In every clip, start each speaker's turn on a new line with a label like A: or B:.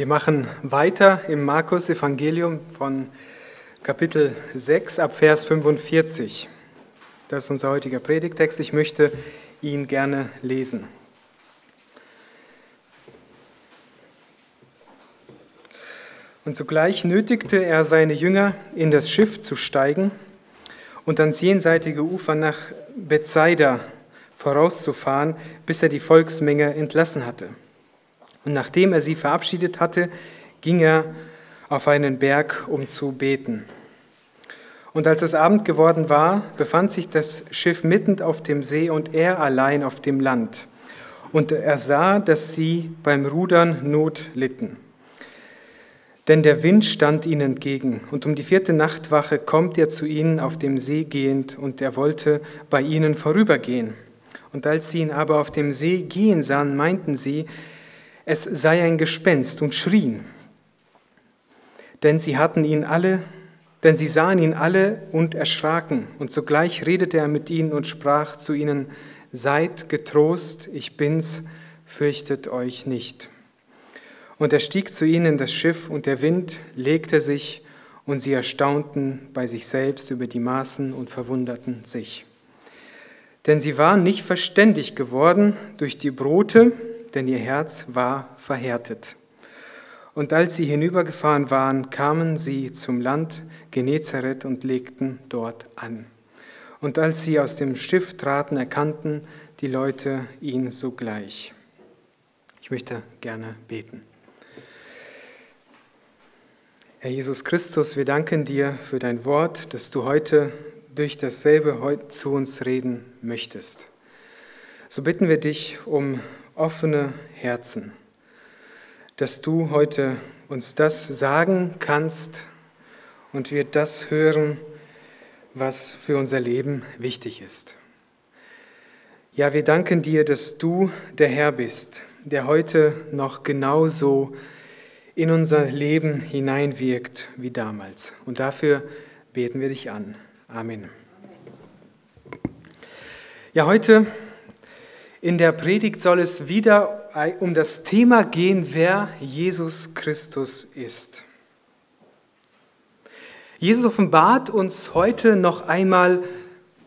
A: Wir machen weiter im Markus Evangelium von Kapitel 6 ab Vers 45. Das ist unser heutiger Predigtext. Ich möchte ihn gerne lesen. Und zugleich nötigte er seine Jünger, in das Schiff zu steigen und ans jenseitige Ufer nach Bethsaida vorauszufahren, bis er die Volksmenge entlassen hatte. Und nachdem er sie verabschiedet hatte, ging er auf einen Berg, um zu beten. Und als es Abend geworden war, befand sich das Schiff mitten auf dem See und er allein auf dem Land. Und er sah, dass sie beim Rudern Not litten. Denn der Wind stand ihnen entgegen, und um die vierte Nachtwache kommt er zu ihnen auf dem See gehend, und er wollte bei ihnen vorübergehen. Und als sie ihn aber auf dem See gehen sahen, meinten sie, es sei ein Gespenst und schrien. Denn sie hatten ihn alle, denn sie sahen ihn alle und erschraken. Und sogleich redete er mit ihnen und sprach zu ihnen, Seid getrost, ich bin's, fürchtet euch nicht. Und er stieg zu ihnen in das Schiff, und der Wind legte sich, und sie erstaunten bei sich selbst über die Maßen und verwunderten sich. Denn sie waren nicht verständig geworden durch die Brote, denn ihr Herz war verhärtet. Und als sie hinübergefahren waren, kamen sie zum Land Genezareth und legten dort an. Und als sie aus dem Schiff traten, erkannten die Leute ihn sogleich. Ich möchte gerne beten. Herr Jesus Christus, wir danken dir für dein Wort, dass du heute durch dasselbe zu uns reden möchtest. So bitten wir dich um offene Herzen, dass du heute uns das sagen kannst und wir das hören, was für unser Leben wichtig ist. Ja, wir danken dir, dass du der Herr bist, der heute noch genauso in unser Leben hineinwirkt wie damals. Und dafür beten wir dich an. Amen. Ja, heute in der Predigt soll es wieder um das Thema gehen, wer Jesus Christus ist. Jesus offenbart uns heute noch einmal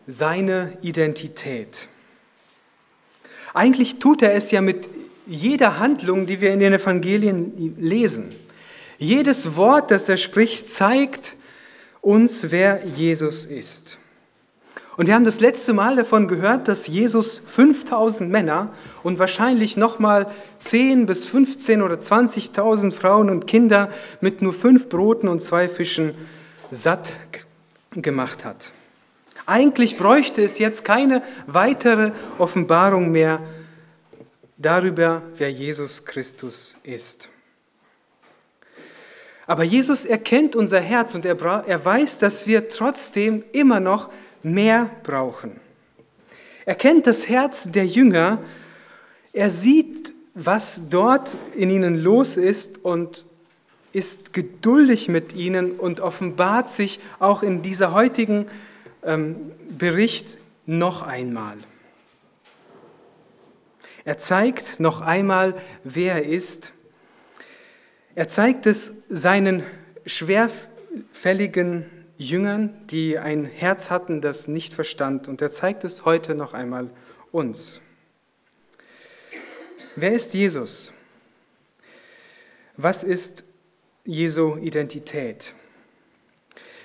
A: seine Identität. Eigentlich tut er es ja mit jeder Handlung, die wir in den Evangelien lesen. Jedes Wort, das er spricht, zeigt uns, wer Jesus ist. Und wir haben das letzte Mal davon gehört, dass Jesus 5000 Männer und wahrscheinlich nochmal 10 bis 15 oder 20.000 Frauen und Kinder mit nur fünf Broten und zwei Fischen satt gemacht hat. Eigentlich bräuchte es jetzt keine weitere Offenbarung mehr darüber, wer Jesus Christus ist. Aber Jesus erkennt unser Herz und er, er weiß, dass wir trotzdem immer noch mehr brauchen. Er kennt das Herz der Jünger, er sieht, was dort in ihnen los ist und ist geduldig mit ihnen und offenbart sich auch in dieser heutigen ähm, Bericht noch einmal. Er zeigt noch einmal, wer er ist. Er zeigt es seinen schwerfälligen Jüngern, die ein Herz hatten, das nicht verstand. Und er zeigt es heute noch einmal uns. Wer ist Jesus? Was ist Jesu Identität?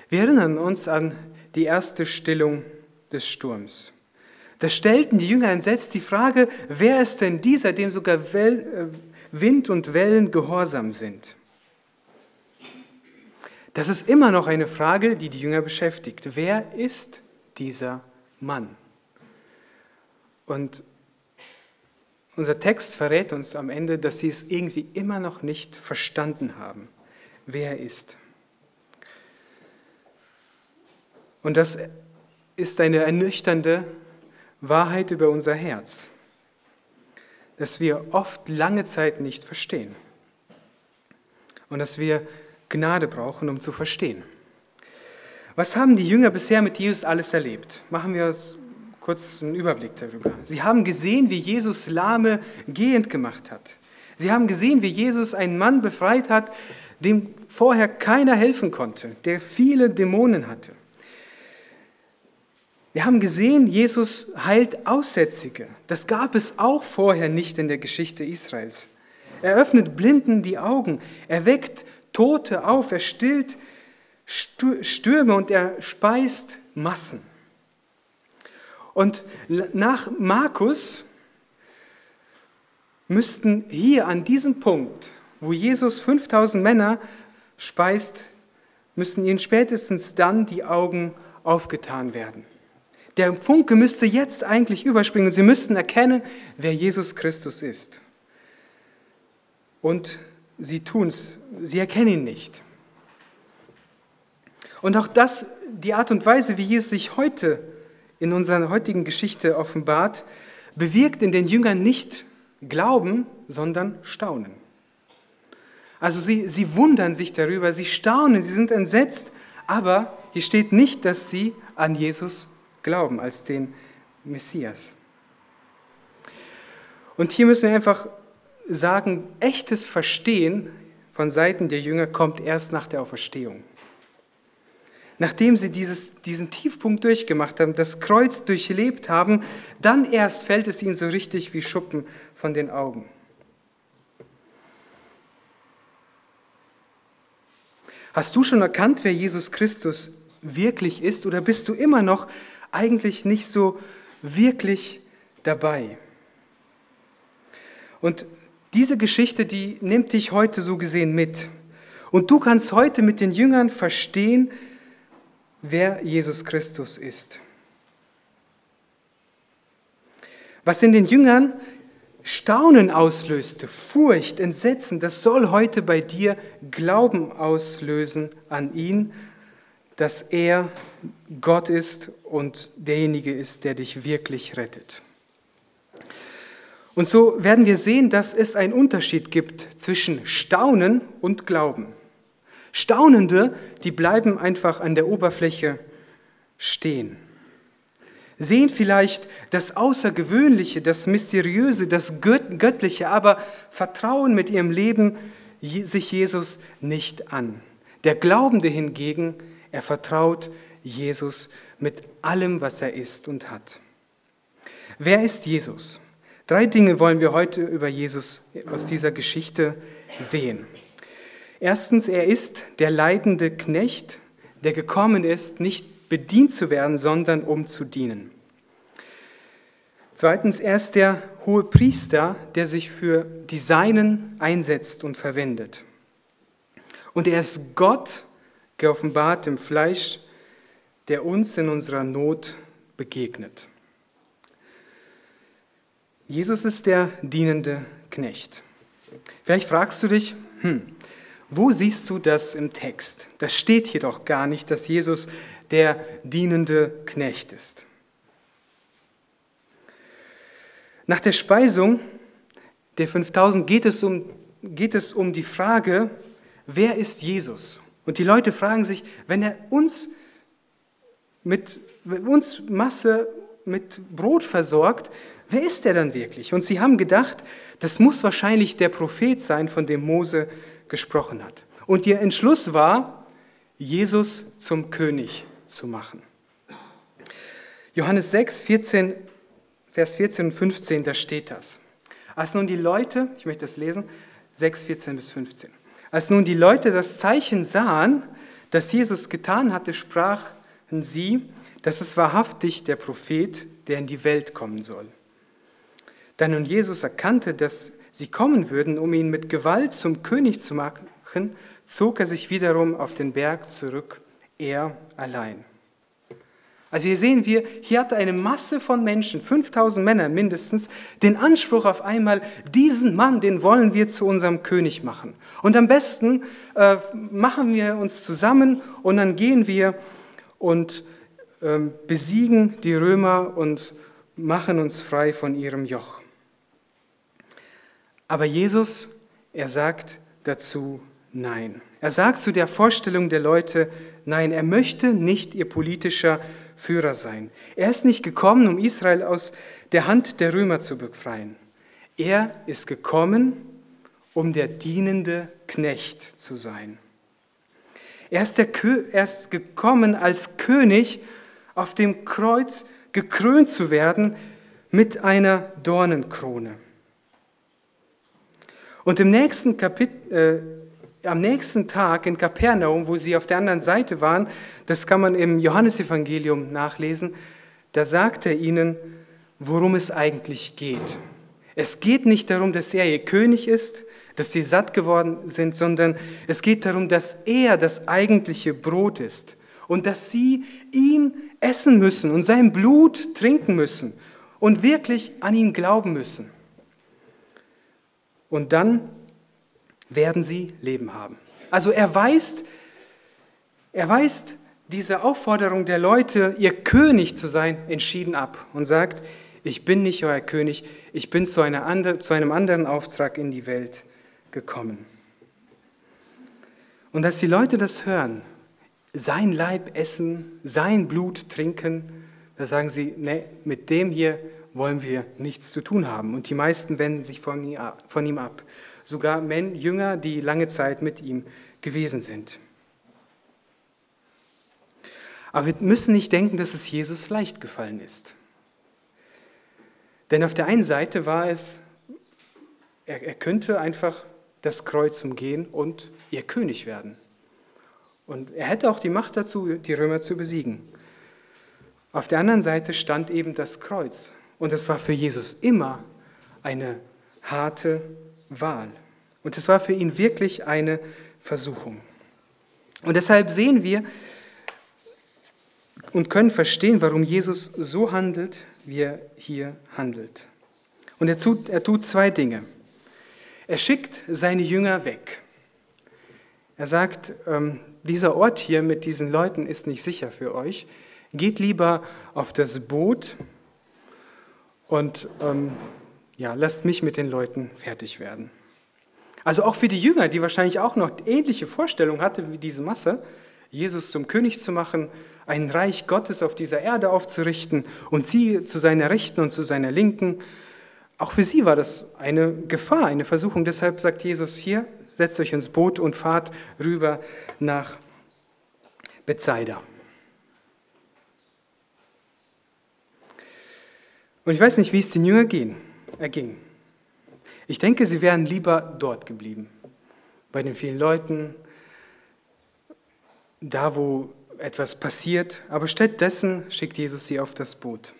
A: Wir erinnern uns an die erste Stillung des Sturms. Da stellten die Jünger entsetzt die Frage, wer ist denn dieser, dem sogar äh, Wind und Wellen gehorsam sind? Das ist immer noch eine Frage, die die Jünger beschäftigt. Wer ist dieser Mann? Und unser Text verrät uns am Ende, dass sie es irgendwie immer noch nicht verstanden haben, wer er ist. Und das ist eine ernüchternde Wahrheit über unser Herz, dass wir oft lange Zeit nicht verstehen und dass wir Gnade brauchen, um zu verstehen. Was haben die Jünger bisher mit Jesus alles erlebt? Machen wir uns kurz einen Überblick darüber. Sie haben gesehen, wie Jesus Lahme gehend gemacht hat. Sie haben gesehen, wie Jesus einen Mann befreit hat, dem vorher keiner helfen konnte, der viele Dämonen hatte. Wir haben gesehen, Jesus heilt Aussätzige. Das gab es auch vorher nicht in der Geschichte Israels. Er öffnet Blinden die Augen, er weckt Tote auf, er stillt Stürme und er speist Massen. Und nach Markus müssten hier an diesem Punkt, wo Jesus 5000 Männer speist, müssten ihnen spätestens dann die Augen aufgetan werden. Der Funke müsste jetzt eigentlich überspringen und sie müssten erkennen, wer Jesus Christus ist. Und sie tun es, sie erkennen ihn nicht. Und auch das, die Art und Weise, wie Jesus sich heute in unserer heutigen Geschichte offenbart, bewirkt in den Jüngern nicht Glauben, sondern Staunen. Also sie, sie wundern sich darüber, sie staunen, sie sind entsetzt, aber hier steht nicht, dass sie an Jesus glauben als den Messias. Und hier müssen wir einfach sagen, echtes Verstehen von Seiten der Jünger kommt erst nach der Auferstehung. Nachdem sie dieses, diesen Tiefpunkt durchgemacht haben, das Kreuz durchlebt haben, dann erst fällt es ihnen so richtig wie Schuppen von den Augen. Hast du schon erkannt, wer Jesus Christus wirklich ist oder bist du immer noch eigentlich nicht so wirklich dabei? Und diese Geschichte, die nimmt dich heute so gesehen mit. Und du kannst heute mit den Jüngern verstehen, wer Jesus Christus ist. Was in den Jüngern Staunen auslöste, Furcht, Entsetzen, das soll heute bei dir Glauben auslösen an ihn, dass er Gott ist und derjenige ist, der dich wirklich rettet. Und so werden wir sehen, dass es einen Unterschied gibt zwischen Staunen und Glauben. Staunende, die bleiben einfach an der Oberfläche stehen. Sehen vielleicht das Außergewöhnliche, das Mysteriöse, das Göttliche, aber vertrauen mit ihrem Leben sich Jesus nicht an. Der Glaubende hingegen, er vertraut Jesus mit allem, was er ist und hat. Wer ist Jesus? Drei Dinge wollen wir heute über Jesus aus dieser Geschichte sehen. Erstens, er ist der leidende Knecht, der gekommen ist, nicht bedient zu werden, sondern um zu dienen. Zweitens, er ist der hohe Priester, der sich für die Seinen einsetzt und verwendet. Und er ist Gott, geoffenbart im Fleisch, der uns in unserer Not begegnet. Jesus ist der dienende Knecht. Vielleicht fragst du dich, hm, wo siehst du das im Text? Das steht hier doch gar nicht, dass Jesus der dienende Knecht ist. Nach der Speisung der 5000 geht es um, geht es um die Frage, wer ist Jesus? Und die Leute fragen sich, wenn er uns mit uns Masse mit Brot versorgt, wer ist er dann wirklich? Und sie haben gedacht, das muss wahrscheinlich der Prophet sein, von dem Mose gesprochen hat. Und ihr Entschluss war, Jesus zum König zu machen. Johannes 6, 14, Vers 14 und 15, da steht das. Als nun die Leute, ich möchte das lesen, 6, 14 bis 15. Als nun die Leute das Zeichen sahen, das Jesus getan hatte, sprachen sie, das ist wahrhaftig der Prophet, der in die Welt kommen soll. Da nun Jesus erkannte, dass sie kommen würden, um ihn mit Gewalt zum König zu machen, zog er sich wiederum auf den Berg zurück, er allein. Also hier sehen wir, hier hatte eine Masse von Menschen, 5000 Männer mindestens, den Anspruch auf einmal, diesen Mann, den wollen wir zu unserem König machen. Und am besten äh, machen wir uns zusammen und dann gehen wir und äh, besiegen die Römer und machen uns frei von ihrem Joch. Aber Jesus, er sagt dazu Nein. Er sagt zu der Vorstellung der Leute Nein, er möchte nicht ihr politischer Führer sein. Er ist nicht gekommen, um Israel aus der Hand der Römer zu befreien. Er ist gekommen, um der dienende Knecht zu sein. Er ist, der, er ist gekommen als König auf dem Kreuz gekrönt zu werden mit einer Dornenkrone. Und im nächsten Kapitel, äh, am nächsten Tag in Kapernaum, wo sie auf der anderen Seite waren, das kann man im Johannesevangelium nachlesen, da sagt er ihnen, worum es eigentlich geht. Es geht nicht darum, dass er ihr König ist, dass sie satt geworden sind, sondern es geht darum, dass er das eigentliche Brot ist und dass sie ihn essen müssen und sein Blut trinken müssen und wirklich an ihn glauben müssen. Und dann werden sie Leben haben. Also er weist, er weist diese Aufforderung der Leute, ihr König zu sein, entschieden ab und sagt, ich bin nicht euer König, ich bin zu, andre, zu einem anderen Auftrag in die Welt gekommen. Und dass die Leute das hören, sein Leib essen, sein Blut trinken, da sagen sie, nee, mit dem hier wollen wir nichts zu tun haben. Und die meisten wenden sich von ihm ab. Sogar Men, Jünger, die lange Zeit mit ihm gewesen sind. Aber wir müssen nicht denken, dass es Jesus leicht gefallen ist. Denn auf der einen Seite war es, er, er könnte einfach das Kreuz umgehen und ihr König werden. Und er hätte auch die Macht dazu, die Römer zu besiegen. Auf der anderen Seite stand eben das Kreuz. Und es war für Jesus immer eine harte Wahl. Und es war für ihn wirklich eine Versuchung. Und deshalb sehen wir und können verstehen, warum Jesus so handelt, wie er hier handelt. Und er tut, er tut zwei Dinge. Er schickt seine Jünger weg. Er sagt, ähm, dieser Ort hier mit diesen Leuten ist nicht sicher für euch. Geht lieber auf das Boot und ähm, ja, lasst mich mit den Leuten fertig werden. Also auch für die Jünger, die wahrscheinlich auch noch ähnliche Vorstellungen hatten wie diese Masse, Jesus zum König zu machen, ein Reich Gottes auf dieser Erde aufzurichten und sie zu seiner Rechten und zu seiner Linken. Auch für sie war das eine Gefahr, eine Versuchung. Deshalb sagt Jesus hier, setzt euch ins Boot und fahrt rüber nach Bethsaida. Und ich weiß nicht, wie es den Jüngern ging. erging. Ich denke, sie wären lieber dort geblieben, bei den vielen Leuten, da wo etwas passiert, aber stattdessen schickt Jesus sie auf das Boot.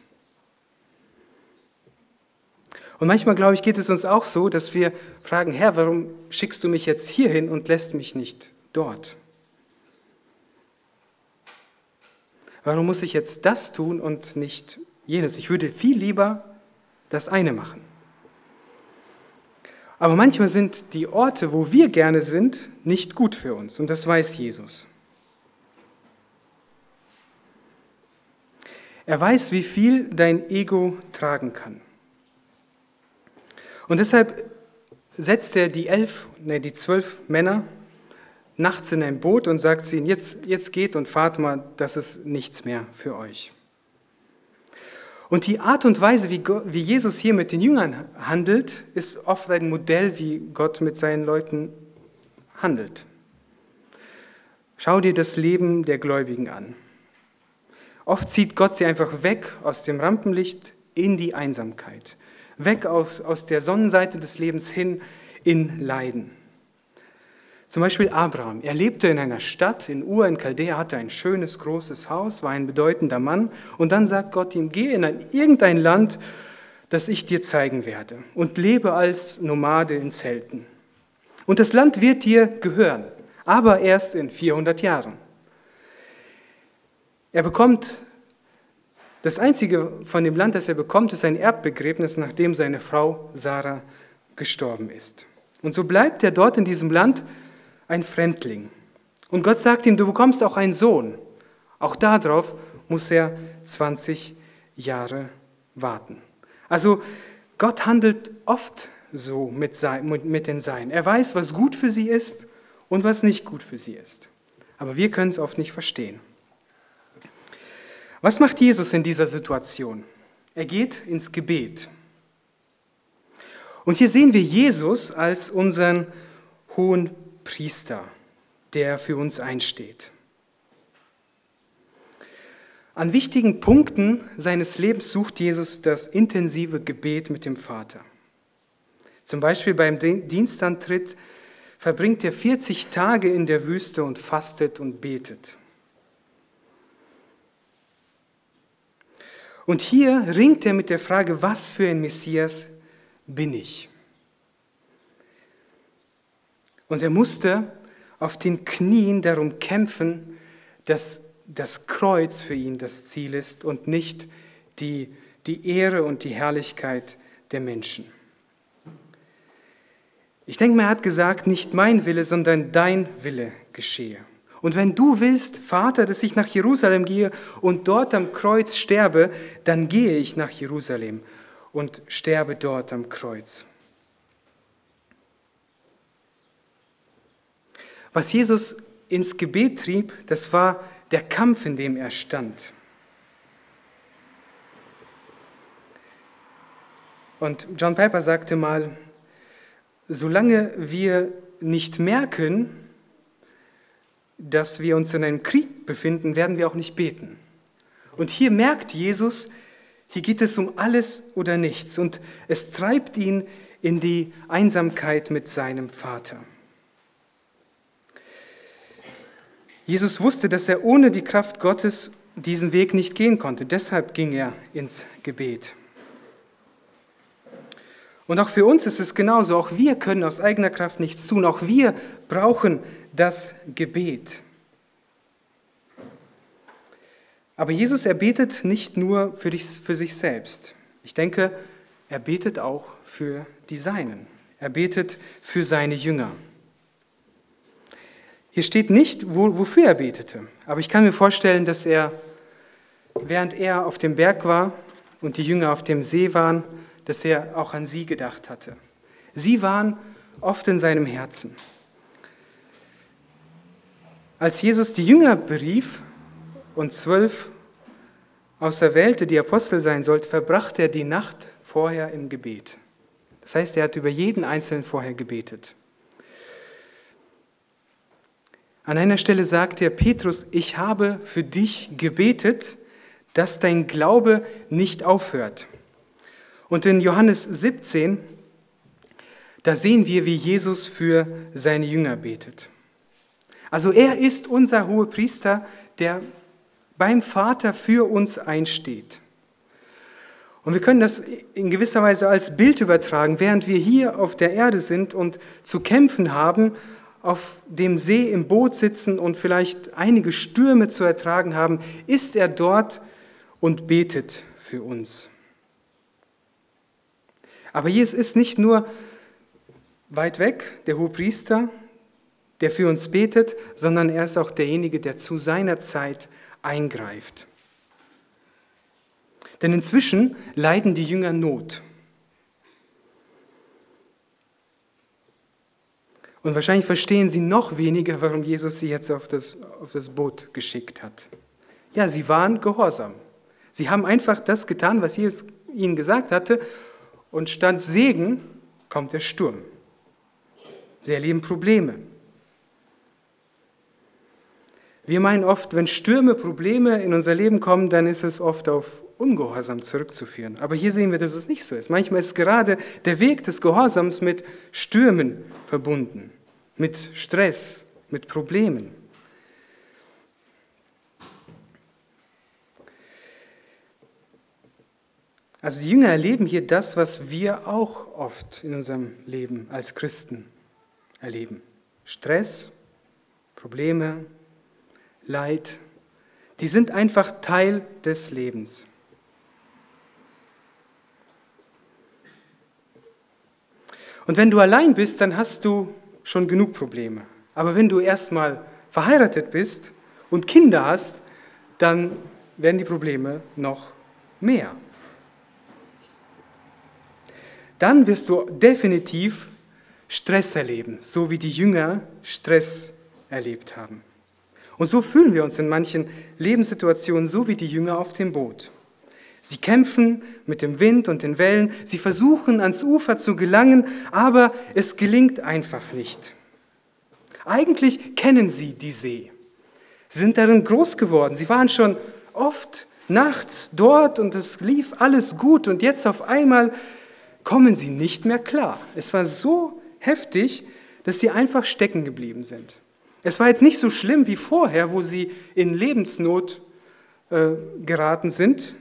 A: Und manchmal, glaube ich, geht es uns auch so, dass wir fragen, Herr, warum schickst du mich jetzt hierhin und lässt mich nicht dort? Warum muss ich jetzt das tun und nicht jenes? Ich würde viel lieber das eine machen. Aber manchmal sind die Orte, wo wir gerne sind, nicht gut für uns. Und das weiß Jesus. Er weiß, wie viel dein Ego tragen kann. Und deshalb setzt er die elf, ne, die zwölf Männer nachts in ein Boot und sagt zu ihnen, jetzt, jetzt geht und fahrt mal, das ist nichts mehr für euch. Und die Art und Weise, wie, Gott, wie Jesus hier mit den Jüngern handelt, ist oft ein Modell, wie Gott mit seinen Leuten handelt. Schau dir das Leben der Gläubigen an. Oft zieht Gott sie einfach weg aus dem Rampenlicht in die Einsamkeit, weg aus, aus der Sonnenseite des Lebens hin in Leiden. Zum Beispiel Abraham. Er lebte in einer Stadt, in Ur in Chaldea, hatte ein schönes, großes Haus, war ein bedeutender Mann. Und dann sagt Gott ihm, geh in ein, irgendein Land, das ich dir zeigen werde und lebe als Nomade in Zelten. Und das Land wird dir gehören, aber erst in 400 Jahren. Er bekommt, das Einzige von dem Land, das er bekommt, ist ein Erbbegräbnis, nachdem seine Frau Sarah gestorben ist. Und so bleibt er dort in diesem Land ein Fremdling. Und Gott sagt ihm, du bekommst auch einen Sohn. Auch darauf muss er 20 Jahre warten. Also Gott handelt oft so mit, mit den Seinen. Er weiß, was gut für sie ist und was nicht gut für sie ist. Aber wir können es oft nicht verstehen. Was macht Jesus in dieser Situation? Er geht ins Gebet. Und hier sehen wir Jesus als unseren hohen Priester, der für uns einsteht. An wichtigen Punkten seines Lebens sucht Jesus das intensive Gebet mit dem Vater. Zum Beispiel beim Dienstantritt verbringt er 40 Tage in der Wüste und fastet und betet. Und hier ringt er mit der Frage, was für ein Messias bin ich? Und er musste auf den Knien darum kämpfen, dass das Kreuz für ihn das Ziel ist und nicht die, die Ehre und die Herrlichkeit der Menschen. Ich denke er hat gesagt, nicht mein Wille, sondern dein Wille geschehe. Und wenn du willst, Vater, dass ich nach Jerusalem gehe und dort am Kreuz sterbe, dann gehe ich nach Jerusalem und sterbe dort am Kreuz. Was Jesus ins Gebet trieb, das war der Kampf, in dem er stand. Und John Piper sagte mal, solange wir nicht merken, dass wir uns in einem Krieg befinden, werden wir auch nicht beten. Und hier merkt Jesus, hier geht es um alles oder nichts und es treibt ihn in die Einsamkeit mit seinem Vater. Jesus wusste, dass er ohne die Kraft Gottes diesen Weg nicht gehen konnte. Deshalb ging er ins Gebet. Und auch für uns ist es genauso. Auch wir können aus eigener Kraft nichts tun. Auch wir brauchen das Gebet. Aber Jesus, er betet nicht nur für, dich, für sich selbst. Ich denke, er betet auch für die Seinen. Er betet für seine Jünger. Hier steht nicht, wo, wofür er betete. Aber ich kann mir vorstellen, dass er, während er auf dem Berg war und die Jünger auf dem See waren, dass er auch an sie gedacht hatte. Sie waren oft in seinem Herzen. Als Jesus die Jünger berief und zwölf auserwählte, die Apostel sein sollten, verbrachte er die Nacht vorher im Gebet. Das heißt, er hat über jeden Einzelnen vorher gebetet. An einer Stelle sagt er, Petrus, ich habe für dich gebetet, dass dein Glaube nicht aufhört. Und in Johannes 17, da sehen wir, wie Jesus für seine Jünger betet. Also er ist unser hoher Priester, der beim Vater für uns einsteht. Und wir können das in gewisser Weise als Bild übertragen, während wir hier auf der Erde sind und zu kämpfen haben, auf dem See im Boot sitzen und vielleicht einige Stürme zu ertragen haben, ist er dort und betet für uns. Aber Jesus ist nicht nur weit weg, der Hohepriester, der für uns betet, sondern er ist auch derjenige, der zu seiner Zeit eingreift. Denn inzwischen leiden die Jünger Not. Und wahrscheinlich verstehen sie noch weniger, warum Jesus sie jetzt auf das, auf das Boot geschickt hat. Ja, sie waren gehorsam. Sie haben einfach das getan, was Jesus ihnen gesagt hatte. Und statt Segen kommt der Sturm. Sie erleben Probleme. Wir meinen oft, wenn Stürme, Probleme in unser Leben kommen, dann ist es oft auf Ungehorsam zurückzuführen. Aber hier sehen wir, dass es nicht so ist. Manchmal ist gerade der Weg des Gehorsams mit Stürmen verbunden, mit Stress, mit Problemen. Also die Jünger erleben hier das, was wir auch oft in unserem Leben als Christen erleben. Stress, Probleme, Leid, die sind einfach Teil des Lebens. Und wenn du allein bist, dann hast du schon genug Probleme. Aber wenn du erstmal verheiratet bist und Kinder hast, dann werden die Probleme noch mehr. Dann wirst du definitiv Stress erleben, so wie die Jünger Stress erlebt haben. Und so fühlen wir uns in manchen Lebenssituationen so wie die Jünger auf dem Boot. Sie kämpfen mit dem Wind und den Wellen, sie versuchen ans Ufer zu gelangen, aber es gelingt einfach nicht. Eigentlich kennen sie die See. Sie sind darin groß geworden. Sie waren schon oft nachts dort und es lief alles gut und jetzt auf einmal kommen sie nicht mehr klar. Es war so heftig, dass sie einfach stecken geblieben sind. Es war jetzt nicht so schlimm wie vorher, wo sie in Lebensnot äh, geraten sind,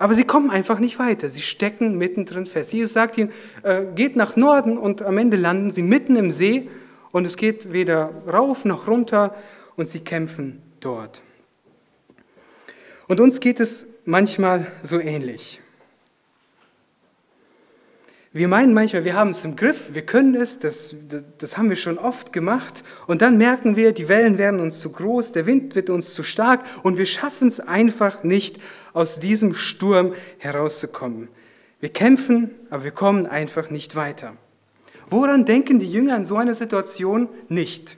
A: aber sie kommen einfach nicht weiter. Sie stecken mittendrin fest. Jesus sagt ihnen, äh, geht nach Norden und am Ende landen sie mitten im See und es geht weder rauf noch runter und sie kämpfen dort. Und uns geht es manchmal so ähnlich. Wir meinen manchmal, wir haben es im Griff, wir können es, das, das, das, haben wir schon oft gemacht. Und dann merken wir, die Wellen werden uns zu groß, der Wind wird uns zu stark und wir schaffen es einfach nicht, aus diesem Sturm herauszukommen. Wir kämpfen, aber wir kommen einfach nicht weiter. Woran denken die Jünger in so einer Situation nicht?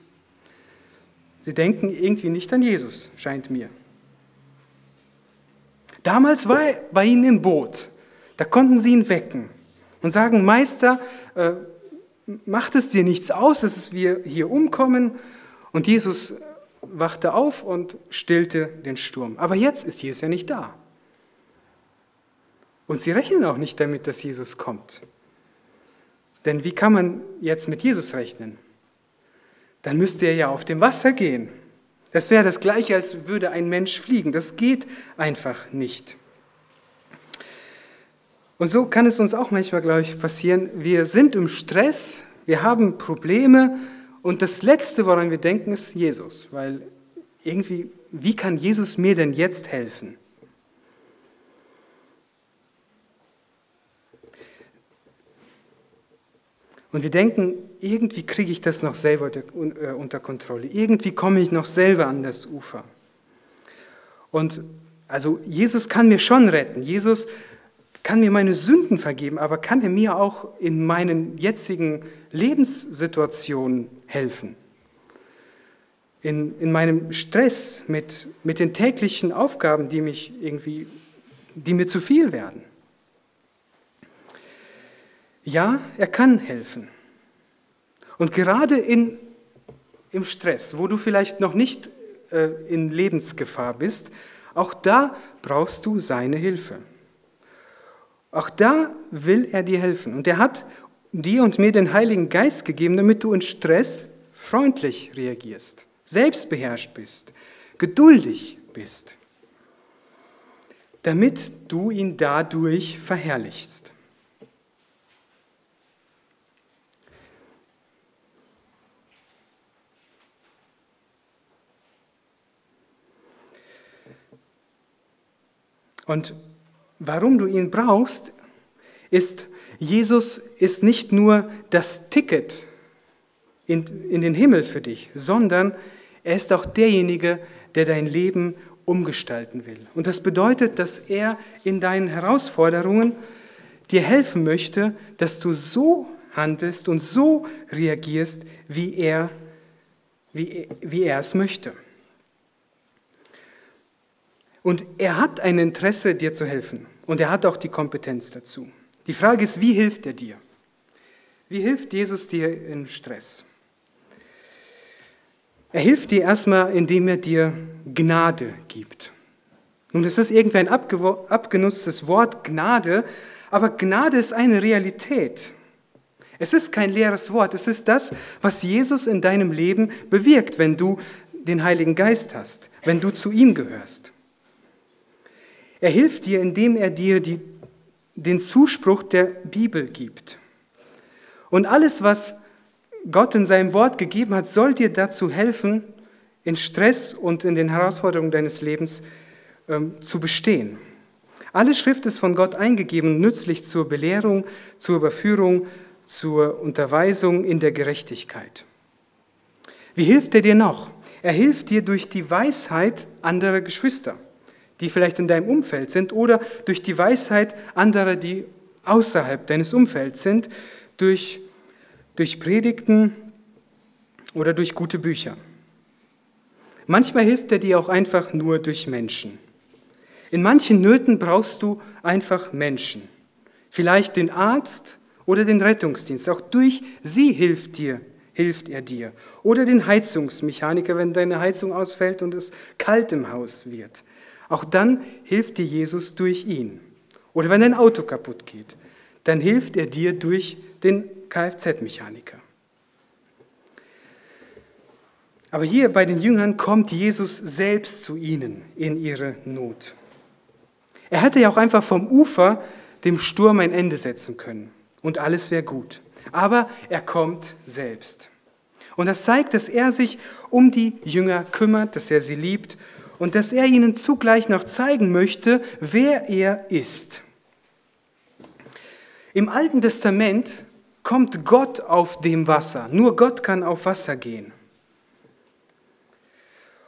A: Sie denken irgendwie nicht an Jesus, scheint mir. Damals war er bei ihnen im Boot. Da konnten sie ihn wecken und sagen, Meister, äh, macht es dir nichts aus, dass wir hier umkommen? Und Jesus wachte auf und stillte den Sturm. Aber jetzt ist Jesus ja nicht da. Und sie rechnen auch nicht damit, dass Jesus kommt. Denn wie kann man jetzt mit Jesus rechnen? Dann müsste er ja auf dem Wasser gehen. Das wäre das gleiche, als würde ein Mensch fliegen. Das geht einfach nicht. Und so kann es uns auch manchmal, glaube ich, passieren. Wir sind im Stress, wir haben Probleme und das Letzte, woran wir denken, ist Jesus. Weil irgendwie, wie kann Jesus mir denn jetzt helfen? Und wir denken, irgendwie kriege ich das noch selber äh, unter Kontrolle. Irgendwie komme ich noch selber an das Ufer. Und also Jesus kann mir schon retten. Jesus kann mir meine Sünden vergeben, aber kann er mir auch in meinen jetzigen Lebenssituationen helfen? In, in meinem Stress mit, mit den täglichen Aufgaben, die mich irgendwie, die mir zu viel werden. Ja, er kann helfen. Und gerade in, im Stress, wo du vielleicht noch nicht äh, in Lebensgefahr bist, auch da brauchst du seine Hilfe. Auch da will er dir helfen. Und er hat dir und mir den Heiligen Geist gegeben, damit du in Stress freundlich reagierst, selbstbeherrscht bist, geduldig bist, damit du ihn dadurch verherrlichst. Und warum du ihn brauchst, ist, Jesus ist nicht nur das Ticket in, in den Himmel für dich, sondern er ist auch derjenige, der dein Leben umgestalten will. Und das bedeutet, dass er in deinen Herausforderungen dir helfen möchte, dass du so handelst und so reagierst, wie er, wie, wie er es möchte. Und er hat ein Interesse, dir zu helfen. Und er hat auch die Kompetenz dazu. Die Frage ist, wie hilft er dir? Wie hilft Jesus dir im Stress? Er hilft dir erstmal, indem er dir Gnade gibt. Nun, das ist irgendwie ein abgenutztes Wort, Gnade, aber Gnade ist eine Realität. Es ist kein leeres Wort, es ist das, was Jesus in deinem Leben bewirkt, wenn du den Heiligen Geist hast, wenn du zu ihm gehörst. Er hilft dir, indem er dir die, den Zuspruch der Bibel gibt. Und alles, was Gott in seinem Wort gegeben hat, soll dir dazu helfen, in Stress und in den Herausforderungen deines Lebens ähm, zu bestehen. Alle Schrift ist von Gott eingegeben nützlich zur Belehrung, zur Überführung, zur Unterweisung in der Gerechtigkeit. Wie hilft er dir noch? Er hilft dir durch die Weisheit anderer Geschwister die vielleicht in deinem Umfeld sind, oder durch die Weisheit anderer, die außerhalb deines Umfelds sind, durch, durch Predigten oder durch gute Bücher. Manchmal hilft er dir auch einfach nur durch Menschen. In manchen Nöten brauchst du einfach Menschen. Vielleicht den Arzt oder den Rettungsdienst. Auch durch sie hilft dir, hilft er dir. Oder den Heizungsmechaniker, wenn deine Heizung ausfällt und es kalt im Haus wird. Auch dann hilft dir Jesus durch ihn. Oder wenn dein Auto kaputt geht, dann hilft er dir durch den Kfz-Mechaniker. Aber hier bei den Jüngern kommt Jesus selbst zu ihnen in ihre Not. Er hätte ja auch einfach vom Ufer dem Sturm ein Ende setzen können und alles wäre gut. Aber er kommt selbst. Und das zeigt, dass er sich um die Jünger kümmert, dass er sie liebt und dass er ihnen zugleich noch zeigen möchte, wer er ist. Im Alten Testament kommt Gott auf dem Wasser. Nur Gott kann auf Wasser gehen.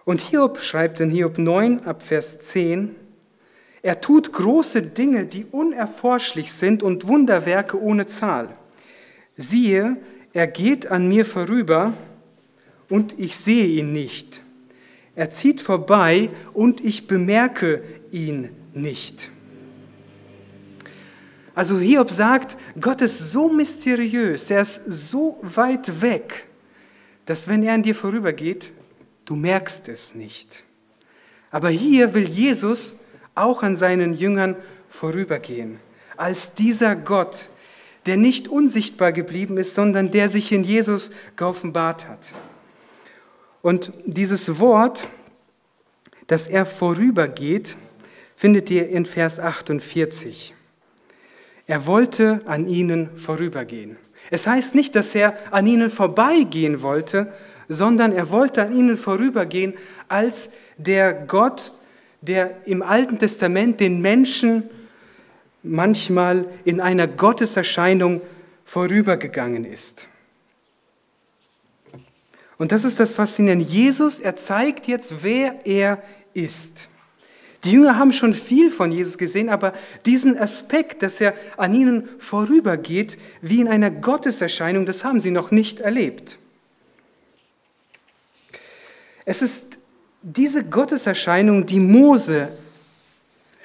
A: Und Hiob schreibt in Hiob 9 ab Vers 10, er tut große Dinge, die unerforschlich sind und Wunderwerke ohne Zahl. Siehe, er geht an mir vorüber und ich sehe ihn nicht. Er zieht vorbei und ich bemerke ihn nicht. Also Hiob sagt, Gott ist so mysteriös, er ist so weit weg, dass wenn er an dir vorübergeht, du merkst es nicht. Aber hier will Jesus auch an seinen Jüngern vorübergehen, als dieser Gott, der nicht unsichtbar geblieben ist, sondern der sich in Jesus geoffenbart hat. Und dieses Wort, dass er vorübergeht, findet ihr in Vers 48. Er wollte an ihnen vorübergehen. Es heißt nicht, dass er an ihnen vorbeigehen wollte, sondern er wollte an ihnen vorübergehen als der Gott, der im Alten Testament den Menschen manchmal in einer Gotteserscheinung vorübergegangen ist. Und das ist das Faszinierende. Jesus, er zeigt jetzt, wer er ist. Die Jünger haben schon viel von Jesus gesehen, aber diesen Aspekt, dass er an ihnen vorübergeht, wie in einer Gotteserscheinung, das haben sie noch nicht erlebt. Es ist diese Gotteserscheinung, die Mose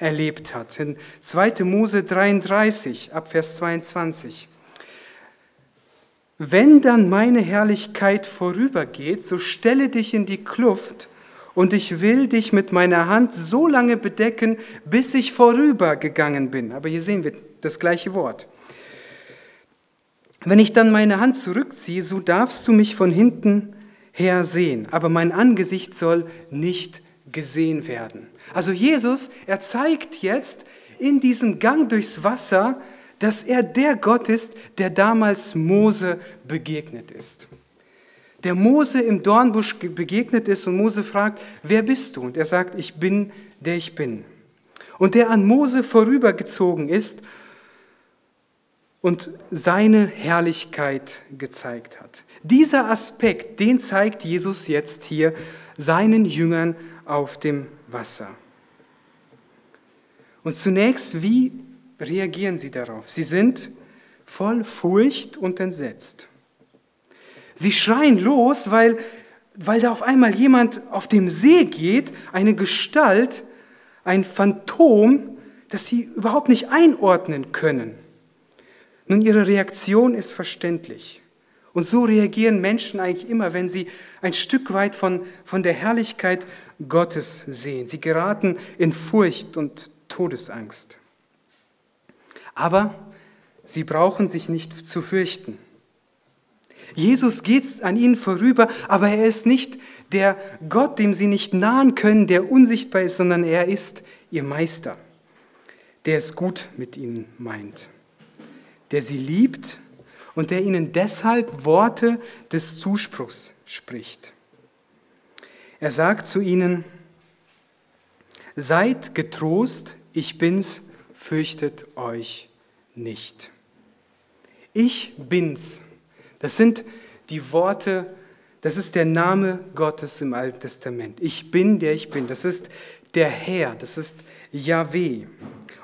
A: erlebt hat, in 2. Mose 33, ab Vers 22. Wenn dann meine Herrlichkeit vorübergeht, so stelle dich in die Kluft und ich will dich mit meiner Hand so lange bedecken, bis ich vorübergegangen bin. Aber hier sehen wir das gleiche Wort. Wenn ich dann meine Hand zurückziehe, so darfst du mich von hinten her sehen, aber mein Angesicht soll nicht gesehen werden. Also Jesus, er zeigt jetzt in diesem Gang durchs Wasser, dass er der Gott ist, der damals Mose begegnet ist der Mose im Dornbusch begegnet ist und Mose fragt, wer bist du? Und er sagt, ich bin, der ich bin. Und der an Mose vorübergezogen ist und seine Herrlichkeit gezeigt hat. Dieser Aspekt, den zeigt Jesus jetzt hier seinen Jüngern auf dem Wasser. Und zunächst, wie reagieren sie darauf? Sie sind voll Furcht und entsetzt. Sie schreien los, weil, weil da auf einmal jemand auf dem See geht, eine Gestalt, ein Phantom, das sie überhaupt nicht einordnen können. Nun, ihre Reaktion ist verständlich. Und so reagieren Menschen eigentlich immer, wenn sie ein Stück weit von, von der Herrlichkeit Gottes sehen. Sie geraten in Furcht und Todesangst. Aber sie brauchen sich nicht zu fürchten. Jesus geht an ihnen vorüber, aber er ist nicht der Gott, dem sie nicht nahen können, der unsichtbar ist, sondern er ist ihr Meister, der es gut mit ihnen meint, der sie liebt und der ihnen deshalb Worte des Zuspruchs spricht. Er sagt zu ihnen, seid getrost, ich bin's, fürchtet euch nicht. Ich bin's. Das sind die Worte, das ist der Name Gottes im Alten Testament. Ich bin, der ich bin. Das ist der Herr, das ist Yahweh.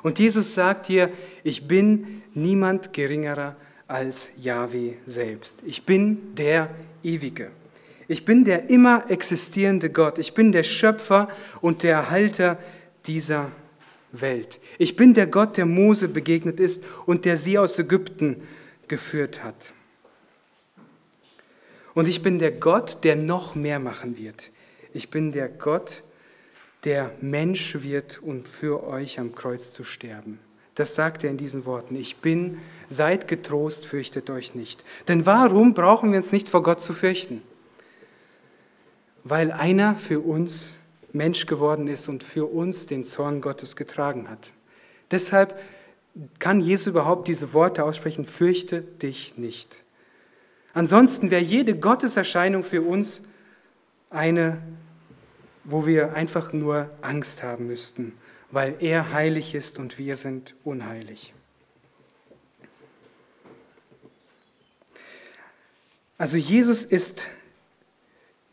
A: Und Jesus sagt hier, ich bin niemand geringerer als Yahweh selbst. Ich bin der Ewige. Ich bin der immer existierende Gott. Ich bin der Schöpfer und der Erhalter dieser Welt. Ich bin der Gott, der Mose begegnet ist und der sie aus Ägypten geführt hat. Und ich bin der Gott, der noch mehr machen wird. Ich bin der Gott, der Mensch wird, um für euch am Kreuz zu sterben. Das sagt er in diesen Worten. Ich bin, seid getrost, fürchtet euch nicht. Denn warum brauchen wir uns nicht vor Gott zu fürchten? Weil einer für uns Mensch geworden ist und für uns den Zorn Gottes getragen hat. Deshalb kann Jesus überhaupt diese Worte aussprechen, fürchte dich nicht. Ansonsten wäre jede Gotteserscheinung für uns eine, wo wir einfach nur Angst haben müssten, weil er heilig ist und wir sind unheilig. Also Jesus ist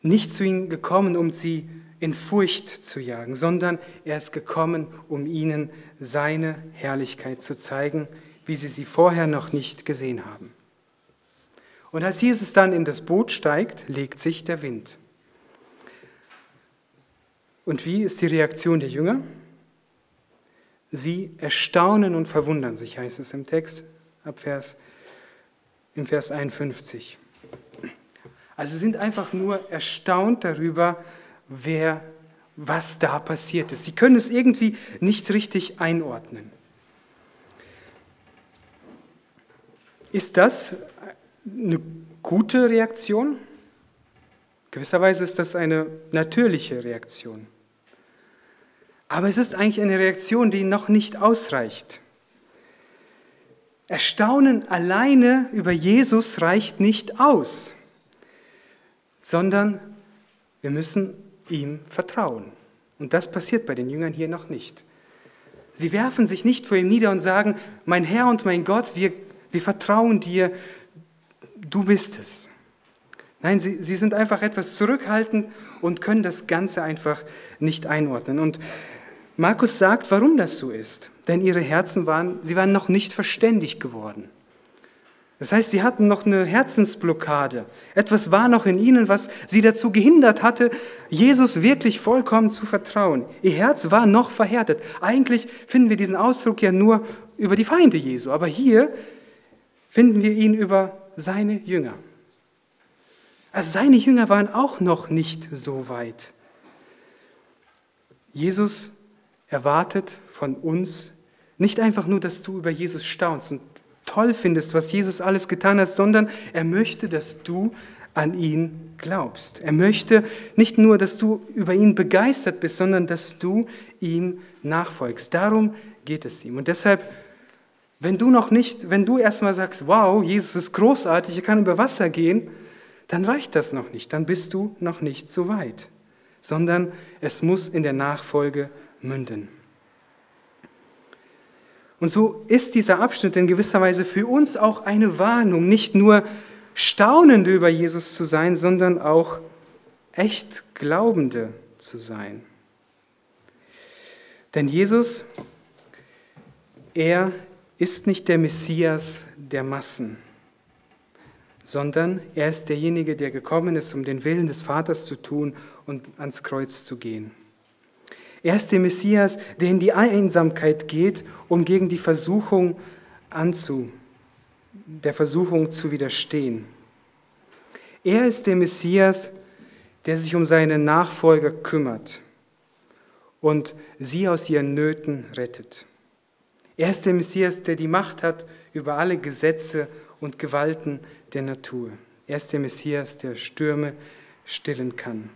A: nicht zu ihnen gekommen, um sie in Furcht zu jagen, sondern er ist gekommen, um ihnen seine Herrlichkeit zu zeigen, wie sie sie vorher noch nicht gesehen haben. Und als Jesus dann in das Boot steigt, legt sich der Wind. Und wie ist die Reaktion der Jünger? Sie erstaunen und verwundern sich, heißt es im Text, ab Vers, im Vers 51. Also sind einfach nur erstaunt darüber, wer, was da passiert ist. Sie können es irgendwie nicht richtig einordnen. Ist das eine gute Reaktion? Gewisserweise ist das eine natürliche Reaktion. Aber es ist eigentlich eine Reaktion, die noch nicht ausreicht. Erstaunen alleine über Jesus reicht nicht aus, sondern wir müssen ihm vertrauen. Und das passiert bei den Jüngern hier noch nicht. Sie werfen sich nicht vor ihm nieder und sagen, mein Herr und mein Gott, wir, wir vertrauen dir, du bist es. Nein, sie, sie sind einfach etwas zurückhaltend und können das Ganze einfach nicht einordnen. Und Markus sagt, warum das so ist. Denn ihre Herzen waren, sie waren noch nicht verständig geworden. Das heißt, sie hatten noch eine Herzensblockade. Etwas war noch in ihnen, was sie dazu gehindert hatte, Jesus wirklich vollkommen zu vertrauen. Ihr Herz war noch verhärtet. Eigentlich finden wir diesen Ausdruck ja nur über die Feinde Jesu, aber hier finden wir ihn über seine Jünger. Also seine Jünger waren auch noch nicht so weit. Jesus erwartet von uns nicht einfach nur, dass du über Jesus staunst und toll findest, was Jesus alles getan hat, sondern er möchte, dass du an ihn glaubst. Er möchte nicht nur, dass du über ihn begeistert bist, sondern dass du ihm nachfolgst. Darum geht es ihm. Und deshalb, wenn du noch nicht, wenn du erstmal sagst, wow, Jesus ist großartig, er kann über Wasser gehen, dann reicht das noch nicht, dann bist du noch nicht so weit, sondern es muss in der Nachfolge münden. Und so ist dieser Abschnitt in gewisser Weise für uns auch eine Warnung, nicht nur Staunende über Jesus zu sein, sondern auch echt Glaubende zu sein. Denn Jesus, er ist nicht der Messias der Massen, sondern er ist derjenige, der gekommen ist, um den Willen des Vaters zu tun und ans Kreuz zu gehen. Er ist der Messias, der in die Einsamkeit geht, um gegen die Versuchung anzu, der Versuchung zu widerstehen. Er ist der Messias, der sich um seine Nachfolger kümmert und sie aus ihren Nöten rettet. Er ist der Messias, der die Macht hat über alle Gesetze und Gewalten der Natur. Er ist der Messias, der Stürme stillen kann.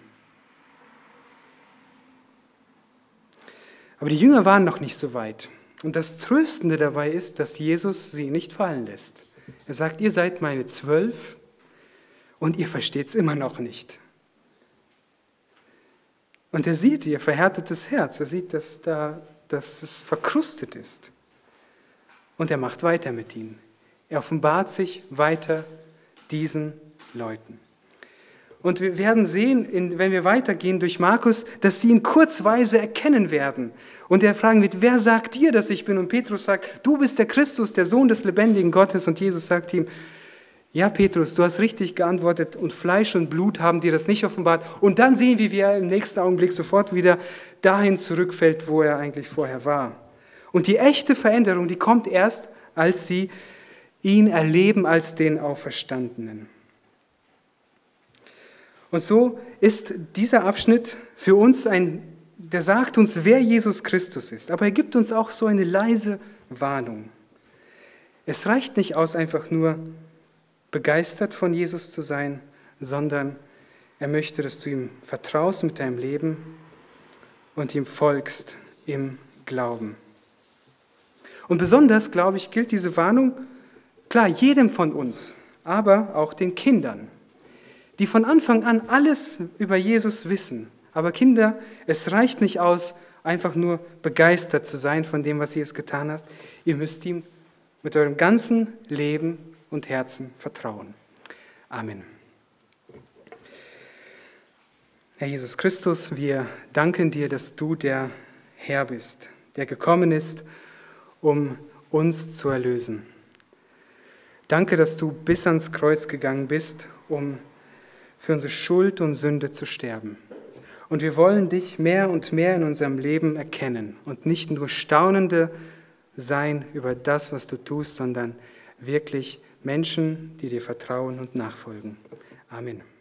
A: Aber die Jünger waren noch nicht so weit. Und das Tröstende dabei ist, dass Jesus sie nicht fallen lässt. Er sagt, ihr seid meine zwölf und ihr versteht es immer noch nicht. Und er sieht ihr verhärtetes Herz. Er sieht, dass, da, dass es verkrustet ist. Und er macht weiter mit ihnen. Er offenbart sich weiter diesen Leuten. Und wir werden sehen, wenn wir weitergehen durch Markus, dass sie ihn kurzweise erkennen werden. Und er fragen wird, wer sagt dir, dass ich bin? Und Petrus sagt, du bist der Christus, der Sohn des lebendigen Gottes. Und Jesus sagt ihm, ja, Petrus, du hast richtig geantwortet und Fleisch und Blut haben dir das nicht offenbart. Und dann sehen wir, wie er im nächsten Augenblick sofort wieder dahin zurückfällt, wo er eigentlich vorher war. Und die echte Veränderung, die kommt erst, als sie ihn erleben als den Auferstandenen. Und so ist dieser Abschnitt für uns ein, der sagt uns, wer Jesus Christus ist. Aber er gibt uns auch so eine leise Warnung. Es reicht nicht aus, einfach nur begeistert von Jesus zu sein, sondern er möchte, dass du ihm vertraust mit deinem Leben und ihm folgst im Glauben. Und besonders, glaube ich, gilt diese Warnung, klar, jedem von uns, aber auch den Kindern, die von Anfang an alles über Jesus wissen. Aber Kinder, es reicht nicht aus, einfach nur begeistert zu sein von dem, was Jesus getan hat. Ihr müsst ihm mit eurem ganzen Leben und Herzen vertrauen. Amen. Herr Jesus Christus, wir danken dir, dass du der Herr bist, der gekommen ist, um uns zu erlösen. Danke, dass du bis ans Kreuz gegangen bist, um für unsere Schuld und Sünde zu sterben. Und wir wollen dich mehr und mehr in unserem Leben erkennen und nicht nur staunende sein über das, was du tust, sondern wirklich Menschen, die dir vertrauen und nachfolgen. Amen.